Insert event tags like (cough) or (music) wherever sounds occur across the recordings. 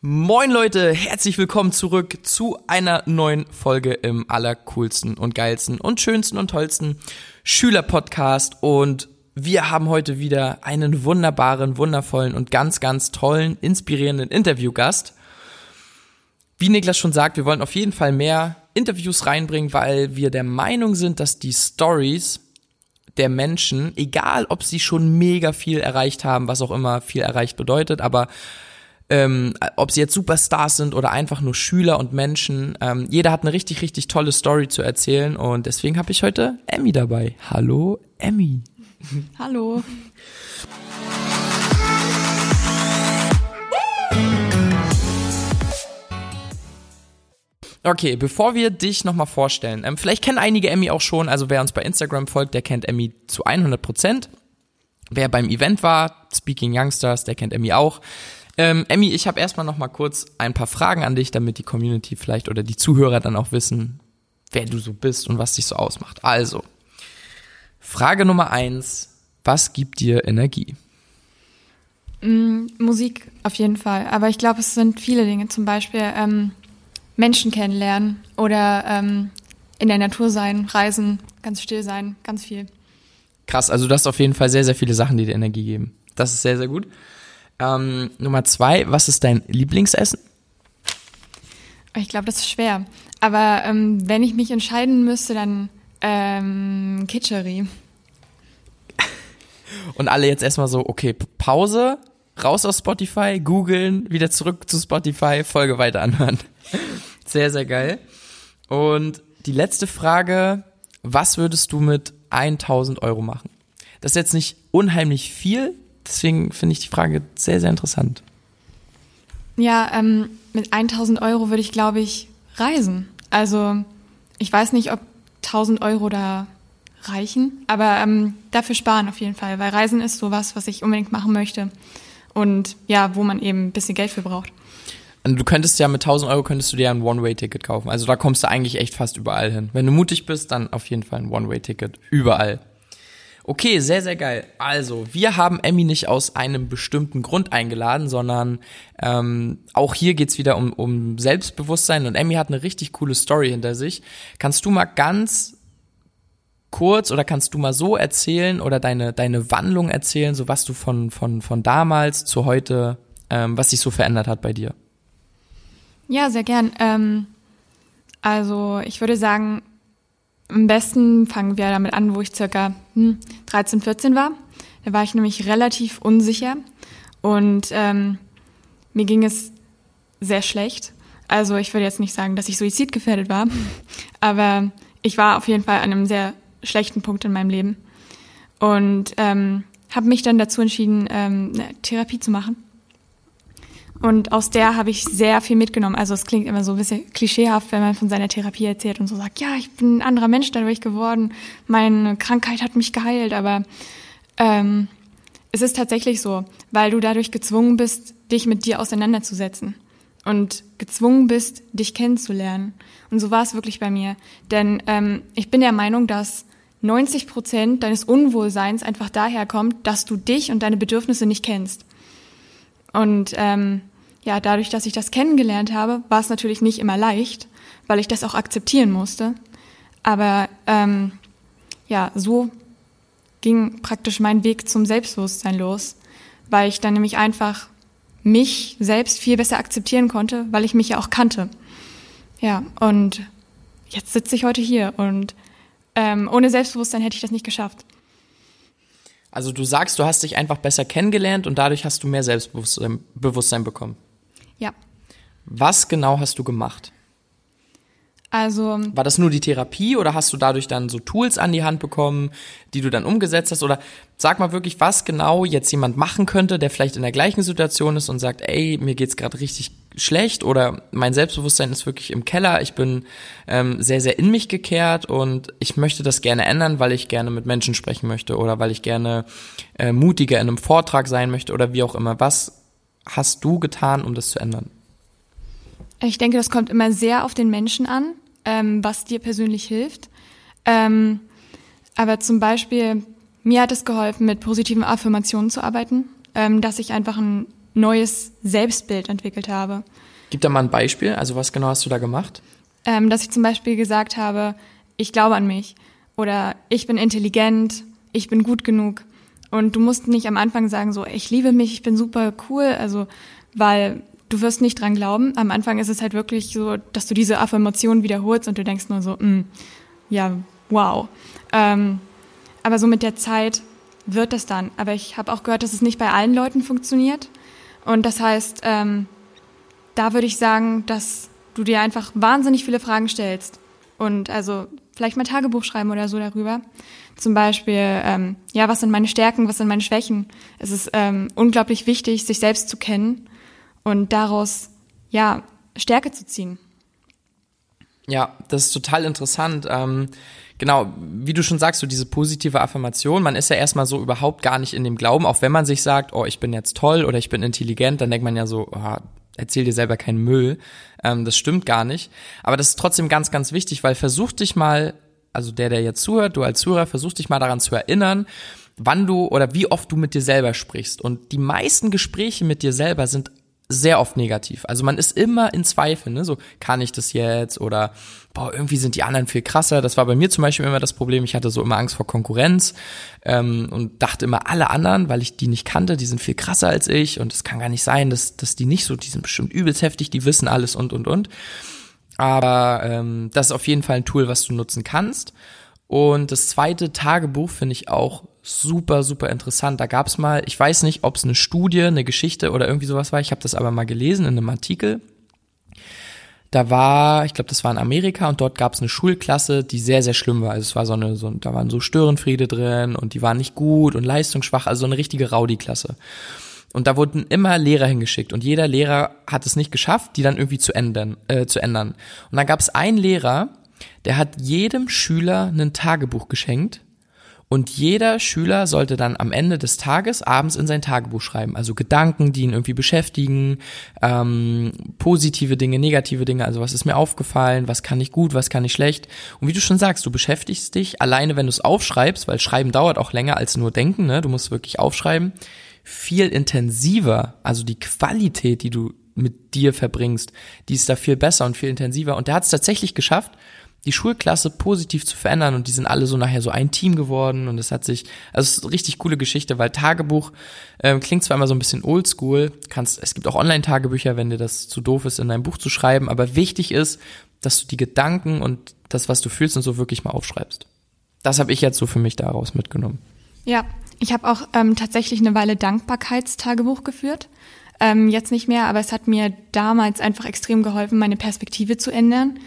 Moin Leute, herzlich willkommen zurück zu einer neuen Folge im allercoolsten und geilsten und schönsten und tollsten Schülerpodcast und wir haben heute wieder einen wunderbaren, wundervollen und ganz, ganz tollen, inspirierenden Interviewgast. Wie Niklas schon sagt, wir wollen auf jeden Fall mehr Interviews reinbringen, weil wir der Meinung sind, dass die Stories der Menschen, egal ob sie schon mega viel erreicht haben, was auch immer viel erreicht bedeutet, aber ähm, ob sie jetzt Superstars sind oder einfach nur Schüler und Menschen. Ähm, jeder hat eine richtig, richtig tolle Story zu erzählen und deswegen habe ich heute Emmy dabei. Hallo, Emmy. Hallo. Okay, bevor wir dich nochmal vorstellen, ähm, vielleicht kennen einige Emmy auch schon, also wer uns bei Instagram folgt, der kennt Emmy zu 100 Prozent. Wer beim Event war, Speaking Youngsters, der kennt Emmy auch. Ähm, Emmy, ich habe erstmal noch mal kurz ein paar Fragen an dich, damit die Community vielleicht oder die Zuhörer dann auch wissen, wer du so bist und was dich so ausmacht. Also, Frage Nummer eins, was gibt dir Energie? Mm, Musik auf jeden Fall, aber ich glaube, es sind viele Dinge, zum Beispiel ähm, Menschen kennenlernen oder ähm, in der Natur sein, reisen, ganz still sein, ganz viel. Krass, also du hast auf jeden Fall sehr, sehr viele Sachen, die dir Energie geben. Das ist sehr, sehr gut. Ähm, Nummer zwei, was ist dein Lieblingsessen? Ich glaube, das ist schwer. Aber ähm, wenn ich mich entscheiden müsste, dann ähm, Kitchery. Und alle jetzt erstmal so, okay, Pause, raus aus Spotify, googeln, wieder zurück zu Spotify, Folge weiter anhören. (laughs) Sehr, sehr geil. Und die letzte Frage, was würdest du mit 1000 Euro machen? Das ist jetzt nicht unheimlich viel, Deswegen finde ich die Frage sehr, sehr interessant. Ja, ähm, mit 1000 Euro würde ich, glaube ich, reisen. Also ich weiß nicht, ob 1000 Euro da reichen, aber ähm, dafür sparen auf jeden Fall, weil Reisen ist sowas, was ich unbedingt machen möchte und ja, wo man eben ein bisschen Geld für braucht. Du könntest ja mit 1000 Euro könntest du dir ein One-Way-Ticket kaufen. Also da kommst du eigentlich echt fast überall hin. Wenn du mutig bist, dann auf jeden Fall ein One-Way-Ticket. Überall. Okay, sehr, sehr geil. Also, wir haben Emmy nicht aus einem bestimmten Grund eingeladen, sondern ähm, auch hier geht's wieder um, um Selbstbewusstsein und Emmy hat eine richtig coole Story hinter sich. Kannst du mal ganz kurz oder kannst du mal so erzählen oder deine, deine Wandlung erzählen, so was du von, von, von damals zu heute, ähm, was sich so verändert hat bei dir? Ja, sehr gern. Ähm, also ich würde sagen, am besten fangen wir damit an, wo ich circa hm, 13, 14 war. Da war ich nämlich relativ unsicher und ähm, mir ging es sehr schlecht. Also ich würde jetzt nicht sagen, dass ich suizidgefährdet war, (laughs) aber ich war auf jeden Fall an einem sehr schlechten Punkt in meinem Leben und ähm, habe mich dann dazu entschieden, ähm, eine Therapie zu machen. Und aus der habe ich sehr viel mitgenommen. Also es klingt immer so ein bisschen klischeehaft, wenn man von seiner Therapie erzählt und so sagt, ja, ich bin ein anderer Mensch dadurch geworden, meine Krankheit hat mich geheilt, aber ähm, es ist tatsächlich so, weil du dadurch gezwungen bist, dich mit dir auseinanderzusetzen und gezwungen bist, dich kennenzulernen. Und so war es wirklich bei mir. Denn ähm, ich bin der Meinung, dass 90 Prozent deines Unwohlseins einfach daher kommt, dass du dich und deine Bedürfnisse nicht kennst. Und ähm, ja, dadurch, dass ich das kennengelernt habe, war es natürlich nicht immer leicht, weil ich das auch akzeptieren musste. Aber ähm, ja, so ging praktisch mein Weg zum Selbstbewusstsein los, weil ich dann nämlich einfach mich selbst viel besser akzeptieren konnte, weil ich mich ja auch kannte. Ja, und jetzt sitze ich heute hier und ähm, ohne Selbstbewusstsein hätte ich das nicht geschafft. Also du sagst, du hast dich einfach besser kennengelernt und dadurch hast du mehr Selbstbewusstsein bekommen. Ja. Was genau hast du gemacht? Also. War das nur die Therapie oder hast du dadurch dann so Tools an die Hand bekommen, die du dann umgesetzt hast? Oder sag mal wirklich, was genau jetzt jemand machen könnte, der vielleicht in der gleichen Situation ist und sagt, ey, mir geht's gerade richtig schlecht oder mein Selbstbewusstsein ist wirklich im Keller, ich bin ähm, sehr, sehr in mich gekehrt und ich möchte das gerne ändern, weil ich gerne mit Menschen sprechen möchte oder weil ich gerne äh, mutiger in einem Vortrag sein möchte oder wie auch immer. Was hast du getan, um das zu ändern? Ich denke, das kommt immer sehr auf den Menschen an, ähm, was dir persönlich hilft. Ähm, aber zum Beispiel, mir hat es geholfen, mit positiven Affirmationen zu arbeiten, ähm, dass ich einfach ein neues Selbstbild entwickelt habe. Gib da mal ein Beispiel. Also was genau hast du da gemacht? Ähm, dass ich zum Beispiel gesagt habe, ich glaube an mich oder ich bin intelligent, ich bin gut genug. Und du musst nicht am Anfang sagen, so, ich liebe mich, ich bin super cool, also, weil du wirst nicht dran glauben. Am Anfang ist es halt wirklich so, dass du diese Affirmation wiederholst und du denkst nur so, mm, ja, wow. Ähm, aber so mit der Zeit wird das dann. Aber ich habe auch gehört, dass es nicht bei allen Leuten funktioniert. Und das heißt, ähm, da würde ich sagen, dass du dir einfach wahnsinnig viele Fragen stellst. Und also vielleicht mal Tagebuch schreiben oder so darüber. Zum Beispiel, ähm, ja, was sind meine Stärken, was sind meine Schwächen? Es ist ähm, unglaublich wichtig, sich selbst zu kennen und daraus, ja, Stärke zu ziehen. Ja, das ist total interessant. Ähm, genau, wie du schon sagst, so diese positive Affirmation, man ist ja erstmal so überhaupt gar nicht in dem Glauben, auch wenn man sich sagt, oh, ich bin jetzt toll oder ich bin intelligent, dann denkt man ja so, oh, erzähl dir selber keinen Müll. Ähm, das stimmt gar nicht. Aber das ist trotzdem ganz, ganz wichtig, weil versuch dich mal, also der, der jetzt zuhört, du als Zuhörer, versuch dich mal daran zu erinnern, wann du oder wie oft du mit dir selber sprichst. Und die meisten Gespräche mit dir selber sind sehr oft negativ. Also man ist immer in Zweifel, ne? So, kann ich das jetzt? Oder boah, irgendwie sind die anderen viel krasser. Das war bei mir zum Beispiel immer das Problem. Ich hatte so immer Angst vor Konkurrenz ähm, und dachte immer, alle anderen, weil ich die nicht kannte, die sind viel krasser als ich und es kann gar nicht sein, dass, dass die nicht so, die sind bestimmt übelst heftig, die wissen alles und und und. Aber ähm, das ist auf jeden Fall ein Tool, was du nutzen kannst. Und das zweite Tagebuch finde ich auch super, super interessant. Da gab es mal, ich weiß nicht, ob es eine Studie, eine Geschichte oder irgendwie sowas war, ich habe das aber mal gelesen in einem Artikel. Da war, ich glaube, das war in Amerika und dort gab es eine Schulklasse, die sehr, sehr schlimm war. Also es war so eine, so, da waren so Störenfriede drin und die waren nicht gut und leistungsschwach, also so eine richtige Rowdy-Klasse. Und da wurden immer Lehrer hingeschickt und jeder Lehrer hat es nicht geschafft, die dann irgendwie zu ändern. Äh, zu ändern. Und dann gab es einen Lehrer, der hat jedem Schüler ein Tagebuch geschenkt und jeder Schüler sollte dann am Ende des Tages abends in sein Tagebuch schreiben. Also Gedanken, die ihn irgendwie beschäftigen, ähm, positive Dinge, negative Dinge. Also was ist mir aufgefallen, was kann ich gut, was kann ich schlecht. Und wie du schon sagst, du beschäftigst dich alleine, wenn du es aufschreibst, weil Schreiben dauert auch länger als nur denken. Ne? Du musst wirklich aufschreiben. Viel intensiver. Also die Qualität, die du mit dir verbringst, die ist da viel besser und viel intensiver. Und der hat es tatsächlich geschafft, die Schulklasse positiv zu verändern und die sind alle so nachher so ein Team geworden und es hat sich, also es ist eine richtig coole Geschichte, weil Tagebuch ähm, klingt zwar immer so ein bisschen oldschool, kannst, es gibt auch Online-Tagebücher, wenn dir das zu doof ist, in dein Buch zu schreiben, aber wichtig ist, dass du die Gedanken und das, was du fühlst und so wirklich mal aufschreibst. Das habe ich jetzt so für mich daraus mitgenommen. Ja, ich habe auch ähm, tatsächlich eine Weile Dankbarkeitstagebuch geführt. Ähm, jetzt nicht mehr, aber es hat mir damals einfach extrem geholfen, meine Perspektive zu ändern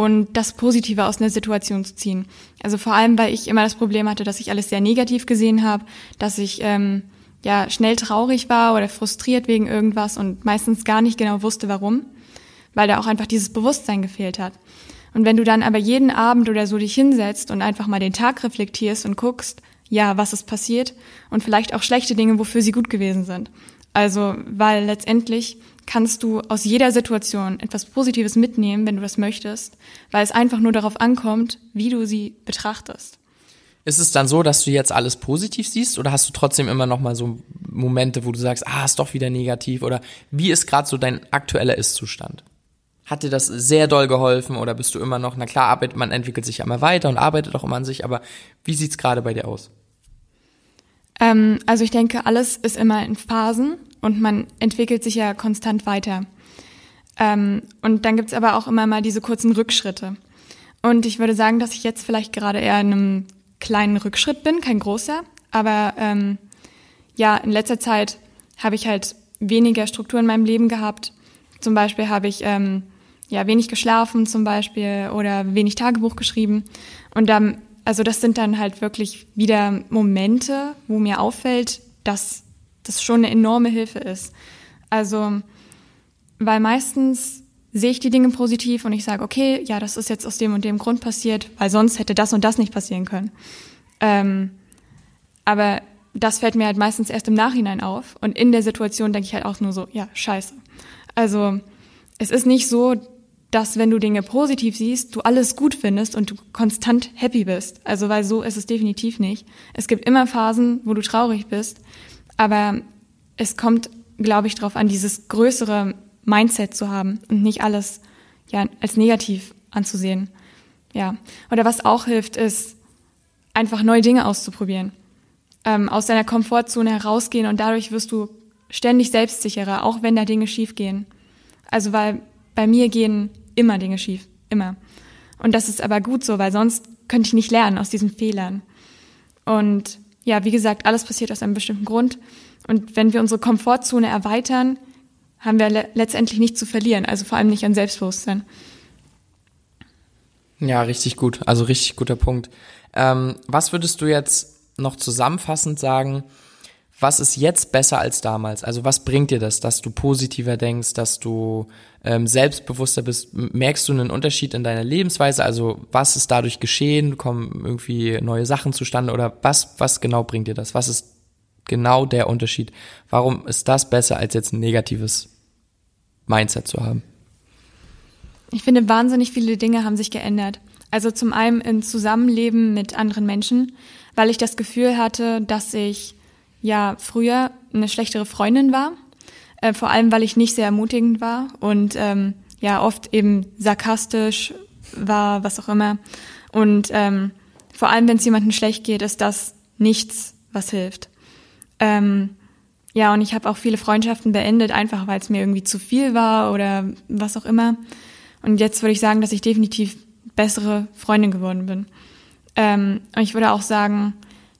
und das Positive aus einer Situation zu ziehen. Also vor allem, weil ich immer das Problem hatte, dass ich alles sehr negativ gesehen habe, dass ich ähm, ja schnell traurig war oder frustriert wegen irgendwas und meistens gar nicht genau wusste, warum, weil da auch einfach dieses Bewusstsein gefehlt hat. Und wenn du dann aber jeden Abend oder so dich hinsetzt und einfach mal den Tag reflektierst und guckst, ja, was ist passiert und vielleicht auch schlechte Dinge, wofür sie gut gewesen sind. Also, weil letztendlich kannst du aus jeder Situation etwas Positives mitnehmen, wenn du das möchtest, weil es einfach nur darauf ankommt, wie du sie betrachtest. Ist es dann so, dass du jetzt alles positiv siehst oder hast du trotzdem immer noch mal so Momente, wo du sagst, ah, ist doch wieder negativ oder wie ist gerade so dein aktueller Ist-Zustand? Hat dir das sehr doll geholfen oder bist du immer noch, na klar, arbeitet, man entwickelt sich ja immer weiter und arbeitet auch immer an sich, aber wie sieht's gerade bei dir aus? Ähm, also ich denke, alles ist immer in Phasen und man entwickelt sich ja konstant weiter. Ähm, und dann gibt's aber auch immer mal diese kurzen Rückschritte. Und ich würde sagen, dass ich jetzt vielleicht gerade eher in einem kleinen Rückschritt bin, kein großer, aber ähm, ja, in letzter Zeit habe ich halt weniger Struktur in meinem Leben gehabt. Zum Beispiel habe ich ähm, ja wenig geschlafen zum Beispiel oder wenig Tagebuch geschrieben. Und dann, also das sind dann halt wirklich wieder Momente, wo mir auffällt, dass das schon eine enorme Hilfe ist. Also, weil meistens sehe ich die Dinge positiv und ich sage, okay, ja, das ist jetzt aus dem und dem Grund passiert, weil sonst hätte das und das nicht passieren können. Ähm, aber das fällt mir halt meistens erst im Nachhinein auf und in der Situation denke ich halt auch nur so, ja, scheiße. Also es ist nicht so, dass wenn du Dinge positiv siehst, du alles gut findest und du konstant happy bist. Also weil so ist es definitiv nicht. Es gibt immer Phasen, wo du traurig bist, aber es kommt glaube ich, darauf an, dieses größere Mindset zu haben und nicht alles ja als negativ anzusehen. Ja. Oder was auch hilft, ist einfach neue Dinge auszuprobieren. Ähm, aus deiner Komfortzone herausgehen und dadurch wirst du ständig selbstsicherer, auch wenn da Dinge schief gehen. Also weil bei mir gehen immer Dinge schief, immer. Und das ist aber gut so, weil sonst könnte ich nicht lernen aus diesen Fehlern. Und ja, wie gesagt, alles passiert aus einem bestimmten Grund. Und wenn wir unsere Komfortzone erweitern, haben wir le letztendlich nichts zu verlieren, also vor allem nicht an Selbstbewusstsein. Ja, richtig gut. Also richtig guter Punkt. Ähm, was würdest du jetzt noch zusammenfassend sagen? Was ist jetzt besser als damals? Also was bringt dir das, dass du positiver denkst, dass du ähm, selbstbewusster bist? Merkst du einen Unterschied in deiner Lebensweise? Also was ist dadurch geschehen? Kommen irgendwie neue Sachen zustande? Oder was, was genau bringt dir das? Was ist genau der Unterschied? Warum ist das besser, als jetzt ein negatives Mindset zu haben? Ich finde, wahnsinnig viele Dinge haben sich geändert. Also zum einen im Zusammenleben mit anderen Menschen, weil ich das Gefühl hatte, dass ich ja früher eine schlechtere Freundin war. Äh, vor allem, weil ich nicht sehr ermutigend war und ähm, ja oft eben sarkastisch war, was auch immer. Und ähm, vor allem, wenn es jemandem schlecht geht, ist das nichts, was hilft. Ähm, ja, und ich habe auch viele Freundschaften beendet, einfach weil es mir irgendwie zu viel war oder was auch immer. Und jetzt würde ich sagen, dass ich definitiv bessere Freundin geworden bin. Ähm, und ich würde auch sagen,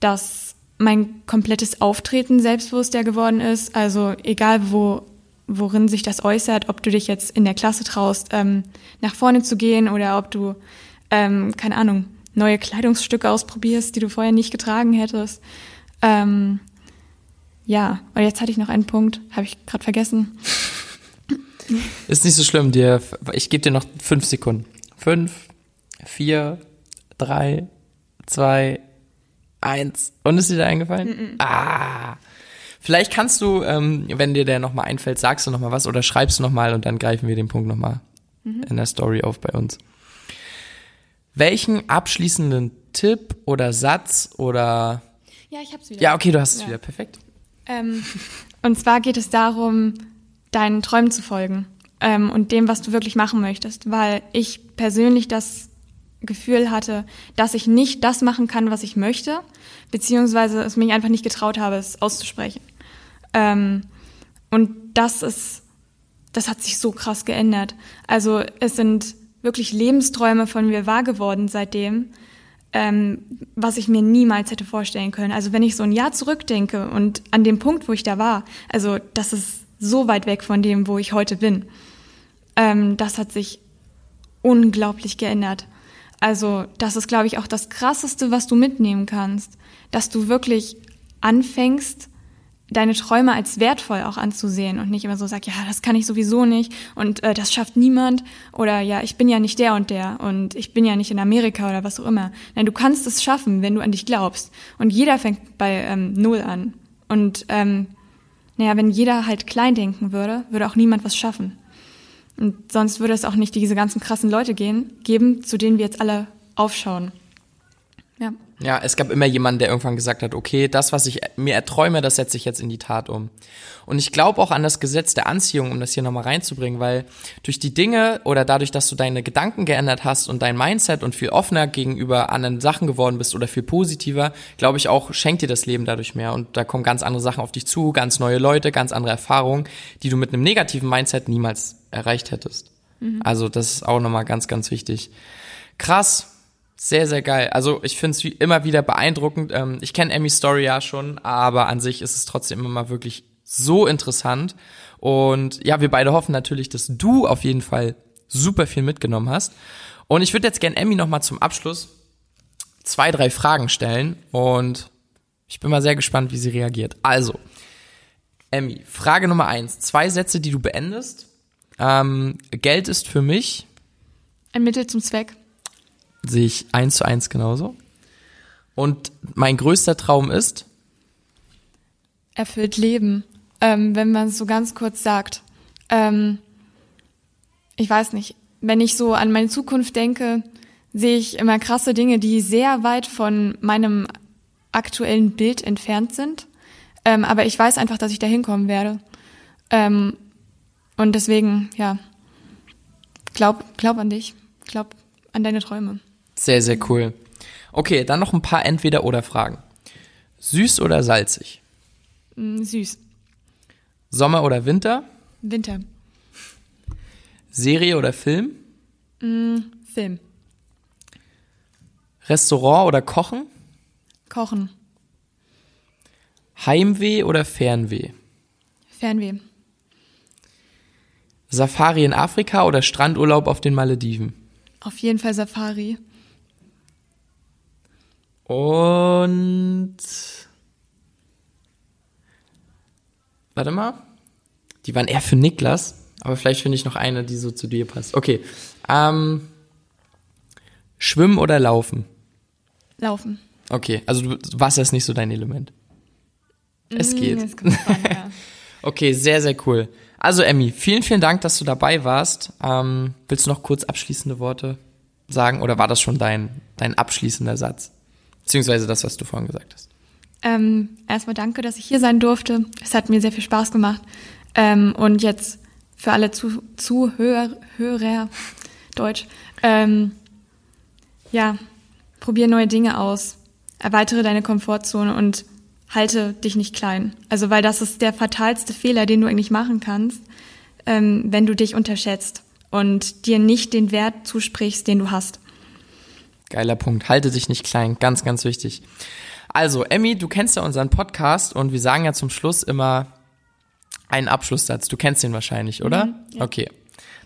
dass mein komplettes Auftreten selbstbewusster geworden ist. Also egal wo, worin sich das äußert, ob du dich jetzt in der Klasse traust, ähm, nach vorne zu gehen oder ob du, ähm, keine Ahnung, neue Kleidungsstücke ausprobierst, die du vorher nicht getragen hättest. Ähm, ja, und jetzt hatte ich noch einen Punkt, habe ich gerade vergessen. Ist nicht so schlimm, dir, ich gebe dir noch fünf Sekunden. Fünf, vier, drei, zwei, eins. Und ist dir da eingefallen? Mm -mm. Ah. Vielleicht kannst du, ähm, wenn dir der nochmal einfällt, sagst du nochmal was oder schreibst du nochmal und dann greifen wir den Punkt nochmal mhm. in der Story auf bei uns. Welchen abschließenden Tipp oder Satz oder Ja, ich hab's wieder. Ja, okay, du hast es ja. wieder. Perfekt. Ähm, und zwar geht es darum, deinen Träumen zu folgen ähm, und dem, was du wirklich machen möchtest, weil ich persönlich das Gefühl hatte, dass ich nicht das machen kann, was ich möchte, beziehungsweise es mich einfach nicht getraut habe, es auszusprechen. Ähm, und das ist, das hat sich so krass geändert. Also es sind wirklich Lebensträume von mir wahr geworden seitdem, ähm, was ich mir niemals hätte vorstellen können. Also wenn ich so ein Jahr zurückdenke und an dem Punkt, wo ich da war, also das ist so weit weg von dem, wo ich heute bin. Ähm, das hat sich unglaublich geändert. Also das ist, glaube ich, auch das Krasseste, was du mitnehmen kannst, dass du wirklich anfängst, deine Träume als wertvoll auch anzusehen und nicht immer so sag, ja, das kann ich sowieso nicht und äh, das schafft niemand oder ja, ich bin ja nicht der und der und ich bin ja nicht in Amerika oder was auch immer. Nein, du kannst es schaffen, wenn du an dich glaubst. Und jeder fängt bei ähm, Null an. Und ähm, naja, wenn jeder halt klein denken würde, würde auch niemand was schaffen. Und sonst würde es auch nicht diese ganzen krassen Leute gehen, geben, zu denen wir jetzt alle aufschauen. Ja. Ja, es gab immer jemanden, der irgendwann gesagt hat, okay, das, was ich mir erträume, das setze ich jetzt in die Tat um. Und ich glaube auch an das Gesetz der Anziehung, um das hier nochmal reinzubringen, weil durch die Dinge oder dadurch, dass du deine Gedanken geändert hast und dein Mindset und viel offener gegenüber anderen Sachen geworden bist oder viel positiver, glaube ich auch, schenkt dir das Leben dadurch mehr. Und da kommen ganz andere Sachen auf dich zu, ganz neue Leute, ganz andere Erfahrungen, die du mit einem negativen Mindset niemals erreicht hättest. Mhm. Also das ist auch nochmal ganz, ganz wichtig. Krass, sehr, sehr geil. Also ich finde es immer wieder beeindruckend. Ähm, ich kenne Emmys Story ja schon, aber an sich ist es trotzdem immer mal wirklich so interessant. Und ja, wir beide hoffen natürlich, dass du auf jeden Fall super viel mitgenommen hast. Und ich würde jetzt gerne Emmy nochmal zum Abschluss zwei, drei Fragen stellen. Und ich bin mal sehr gespannt, wie sie reagiert. Also, Emmy, Frage Nummer eins. Zwei Sätze, die du beendest. Ähm, Geld ist für mich. Ein Mittel zum Zweck sehe ich eins zu eins genauso. Und mein größter Traum ist? Erfüllt Leben, ähm, wenn man es so ganz kurz sagt. Ähm, ich weiß nicht, wenn ich so an meine Zukunft denke, sehe ich immer krasse Dinge, die sehr weit von meinem aktuellen Bild entfernt sind. Ähm, aber ich weiß einfach, dass ich da hinkommen werde. Ähm, und deswegen, ja, glaub, glaub an dich, glaub an deine Träume. Sehr, sehr cool. Okay, dann noch ein paar Entweder-Oder-Fragen. Süß oder salzig? Mm, süß. Sommer oder Winter? Winter. Serie oder Film? Mm, Film. Restaurant oder Kochen? Kochen. Heimweh oder Fernweh? Fernweh. Safari in Afrika oder Strandurlaub auf den Malediven? Auf jeden Fall Safari. Und warte mal. Die waren eher für Niklas, aber vielleicht finde ich noch eine, die so zu dir passt. Okay. Ähm, schwimmen oder laufen? Laufen. Okay, also du, Wasser ist nicht so dein Element. Es Mm, geht. es an, ja. (laughs) Okay, sehr, sehr cool. Also Emmy, vielen, vielen Dank, dass du dabei warst. Ähm, willst du noch kurz abschließende Worte sagen oder war das schon dein, dein abschließender Satz? Beziehungsweise das, was du vorhin gesagt hast. Ähm, erstmal danke, dass ich hier sein durfte. Es hat mir sehr viel Spaß gemacht. Ähm, und jetzt für alle Zu Zuhörer, Hörer, Deutsch, ähm, ja, probier neue Dinge aus, erweitere deine Komfortzone und halte dich nicht klein. Also, weil das ist der fatalste Fehler, den du eigentlich machen kannst, ähm, wenn du dich unterschätzt und dir nicht den Wert zusprichst, den du hast. Geiler Punkt. Halte dich nicht klein. Ganz, ganz wichtig. Also, Emmy, du kennst ja unseren Podcast und wir sagen ja zum Schluss immer einen Abschlusssatz. Du kennst den wahrscheinlich, oder? Mhm, ja. Okay.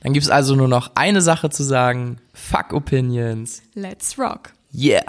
Dann gibt es also nur noch eine Sache zu sagen. Fuck Opinions. Let's rock. Yeah.